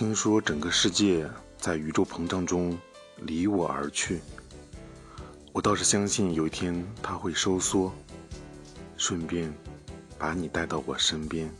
听说整个世界在宇宙膨胀中离我而去。我倒是相信有一天它会收缩顺便把你带到我身边。